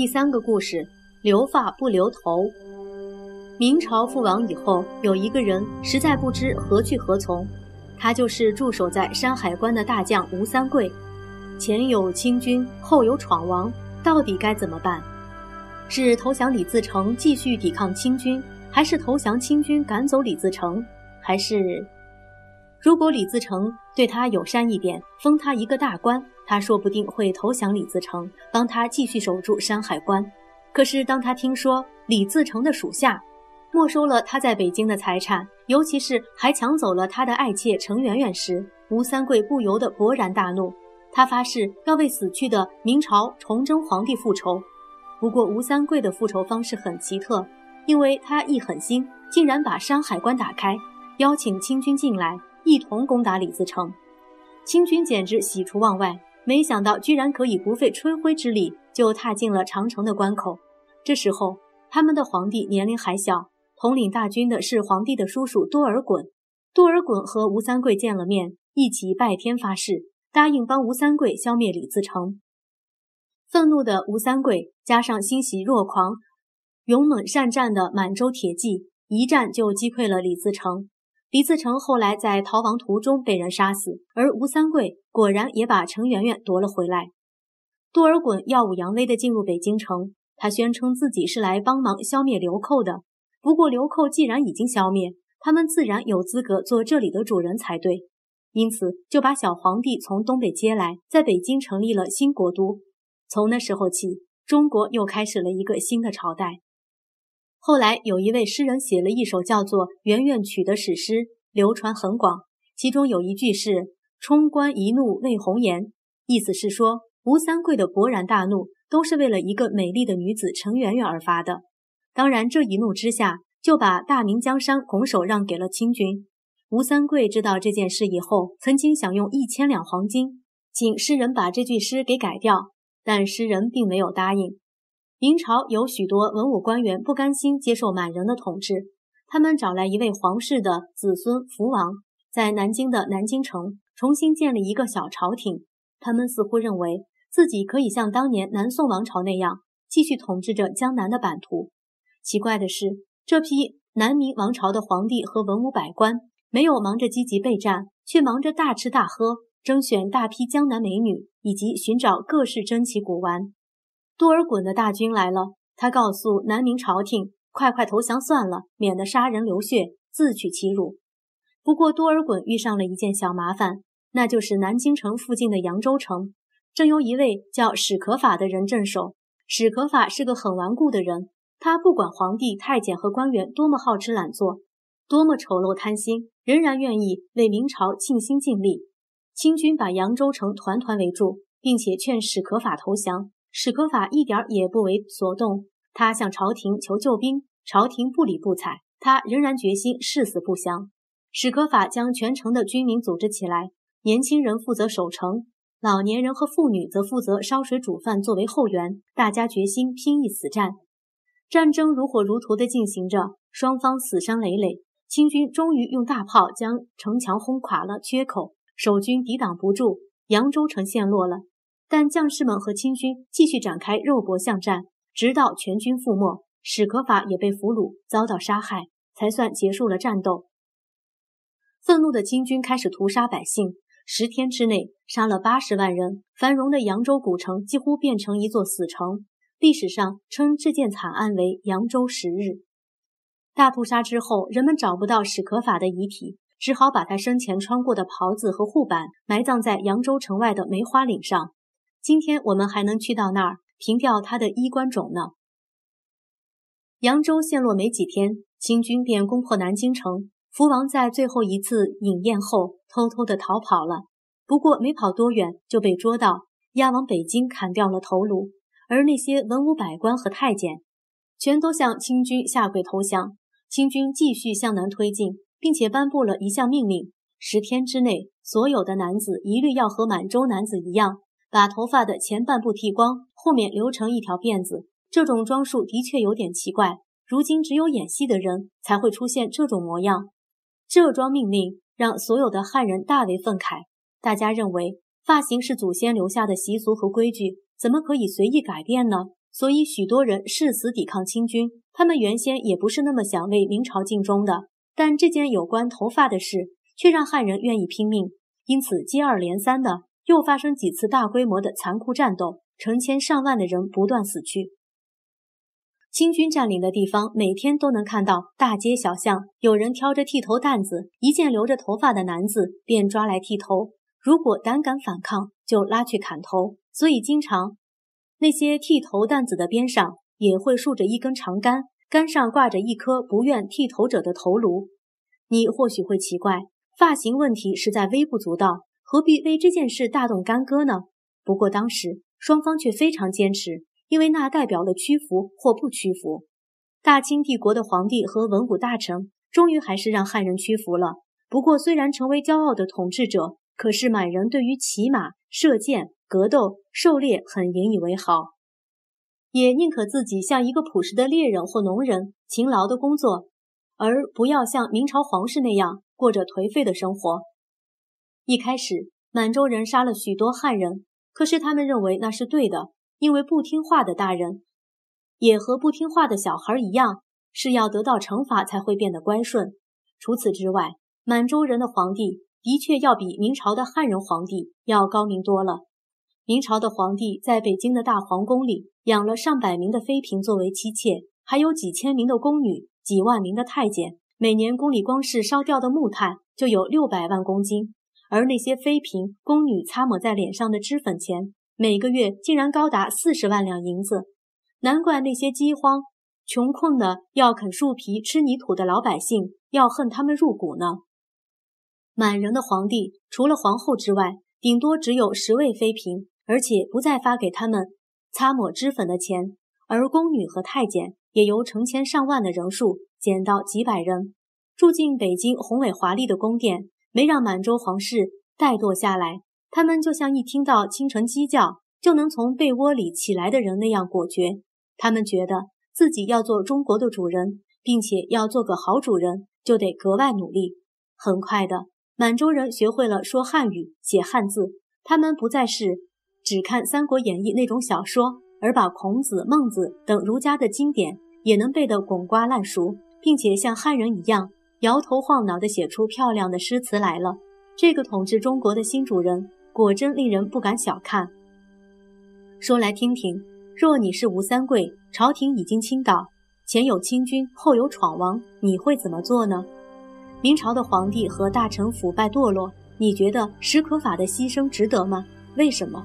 第三个故事：留发不留头。明朝覆亡以后，有一个人实在不知何去何从，他就是驻守在山海关的大将吴三桂。前有清军，后有闯王，到底该怎么办？是投降李自成，继续抵抗清军，还是投降清军，赶走李自成？还是，如果李自成对他友善一点，封他一个大官？他说不定会投降李自成，帮他继续守住山海关。可是当他听说李自成的属下没收了他在北京的财产，尤其是还抢走了他的爱妾程媛媛时，吴三桂不由得勃然大怒。他发誓要为死去的明朝崇祯皇帝复仇。不过吴三桂的复仇方式很奇特，因为他一狠心，竟然把山海关打开，邀请清军进来，一同攻打李自成。清军简直喜出望外。没想到，居然可以不费吹灰之力就踏进了长城的关口。这时候，他们的皇帝年龄还小，统领大军的是皇帝的叔叔多尔衮。多尔衮和吴三桂见了面，一起拜天发誓，答应帮吴三桂消灭李自成。愤怒的吴三桂加上欣喜若狂、勇猛善战的满洲铁骑，一战就击溃了李自成。李自成后来在逃亡途中被人杀死，而吴三桂果然也把程媛媛夺了回来。多尔衮耀武扬威地进入北京城，他宣称自己是来帮忙消灭流寇的。不过流寇既然已经消灭，他们自然有资格做这里的主人才对，因此就把小皇帝从东北接来，在北京成立了新国都。从那时候起，中国又开始了一个新的朝代。后来有一位诗人写了一首叫做《圆圆曲》的史诗，流传很广。其中有一句是“冲冠一怒为红颜”，意思是说吴三桂的勃然大怒都是为了一个美丽的女子程媛媛而发的。当然，这一怒之下就把大明江山拱手让给了清军。吴三桂知道这件事以后，曾经想用一千两黄金请诗人把这句诗给改掉，但诗人并没有答应。明朝有许多文武官员不甘心接受满人的统治，他们找来一位皇室的子孙福王，在南京的南京城重新建立一个小朝廷。他们似乎认为自己可以像当年南宋王朝那样继续统治着江南的版图。奇怪的是，这批南明王朝的皇帝和文武百官没有忙着积极备战，却忙着大吃大喝，征选大批江南美女，以及寻找各式珍奇古玩。多尔衮的大军来了，他告诉南明朝廷：“快快投降算了，免得杀人流血，自取其辱。”不过，多尔衮遇上了一件小麻烦，那就是南京城附近的扬州城正由一位叫史可法的人镇守。史可法是个很顽固的人，他不管皇帝、太监和官员多么好吃懒做，多么丑陋贪心，仍然愿意为明朝尽心尽力。清军把扬州城团团围住，并且劝史可法投降。史可法一点也不为所动，他向朝廷求救兵，朝廷不理不睬，他仍然决心誓死不降。史可法将全城的军民组织起来，年轻人负责守城，老年人和妇女则负责烧水煮饭作为后援。大家决心拼一死战，战争如火如荼地进行着，双方死伤累累。清军终于用大炮将城墙轰垮了缺口，守军抵挡不住，扬州城陷落了。但将士们和清军继续展开肉搏巷战，直到全军覆没，史可法也被俘虏，遭到杀害，才算结束了战斗。愤怒的清军开始屠杀百姓，十天之内杀了八十万人，繁荣的扬州古城几乎变成一座死城。历史上称这件惨案为“扬州十日”。大屠杀之后，人们找不到史可法的遗体，只好把他生前穿过的袍子和护板埋葬在扬州城外的梅花岭上。今天我们还能去到那儿凭吊他的衣冠冢呢。扬州陷落没几天，清军便攻破南京城。福王在最后一次饮宴后，偷偷的逃跑了。不过没跑多远就被捉到，押往北京砍掉了头颅。而那些文武百官和太监，全都向清军下跪投降。清军继续向南推进，并且颁布了一项命令：十天之内，所有的男子一律要和满洲男子一样。把头发的前半部剃光，后面留成一条辫子。这种装束的确有点奇怪，如今只有演戏的人才会出现这种模样。这桩命令让所有的汉人大为愤慨，大家认为发型是祖先留下的习俗和规矩，怎么可以随意改变呢？所以许多人誓死抵抗清军。他们原先也不是那么想为明朝尽忠的，但这件有关头发的事却让汉人愿意拼命，因此接二连三的又发生几次大规模的残酷战斗，成千上万的人不断死去。清军占领的地方，每天都能看到大街小巷有人挑着剃头担子，一见留着头发的男子便抓来剃头，如果胆敢反抗，就拉去砍头。所以经常那些剃头担子的边上。也会竖着一根长杆，杆上挂着一颗不愿剃头者的头颅。你或许会奇怪，发型问题实在微不足道，何必为这件事大动干戈呢？不过当时双方却非常坚持，因为那代表了屈服或不屈服。大清帝国的皇帝和文武大臣终于还是让汉人屈服了。不过虽然成为骄傲的统治者，可是满人对于骑马、射箭、格斗、狩猎很引以为豪。也宁可自己像一个朴实的猎人或农人，勤劳的工作，而不要像明朝皇室那样过着颓废的生活。一开始，满洲人杀了许多汉人，可是他们认为那是对的，因为不听话的大人也和不听话的小孩一样，是要得到惩罚才会变得乖顺。除此之外，满洲人的皇帝的确要比明朝的汉人皇帝要高明多了。明朝的皇帝在北京的大皇宫里养了上百名的妃嫔作为妻妾，还有几千名的宫女、几万名的太监。每年宫里光是烧掉的木炭就有六百万公斤，而那些妃嫔、宫女擦抹在脸上的脂粉钱，每个月竟然高达四十万两银子。难怪那些饥荒、穷困的要啃树皮、吃泥土的老百姓要恨他们入骨呢。满人的皇帝除了皇后之外，顶多只有十位妃嫔。而且不再发给他们擦抹脂粉的钱，而宫女和太监也由成千上万的人数减到几百人，住进北京宏伟华丽的宫殿，没让满洲皇室怠惰下来。他们就像一听到清晨鸡叫就能从被窝里起来的人那样果决。他们觉得自己要做中国的主人，并且要做个好主人，就得格外努力。很快的，满洲人学会了说汉语、写汉字，他们不再是。只看《三国演义》那种小说，而把孔子、孟子等儒家的经典也能背得滚瓜烂熟，并且像汉人一样摇头晃脑地写出漂亮的诗词来了。这个统治中国的新主人果真令人不敢小看。说来听听，若你是吴三桂，朝廷已经倾倒，前有清军，后有闯王，你会怎么做呢？明朝的皇帝和大臣腐败堕落，你觉得史可法的牺牲值得吗？为什么？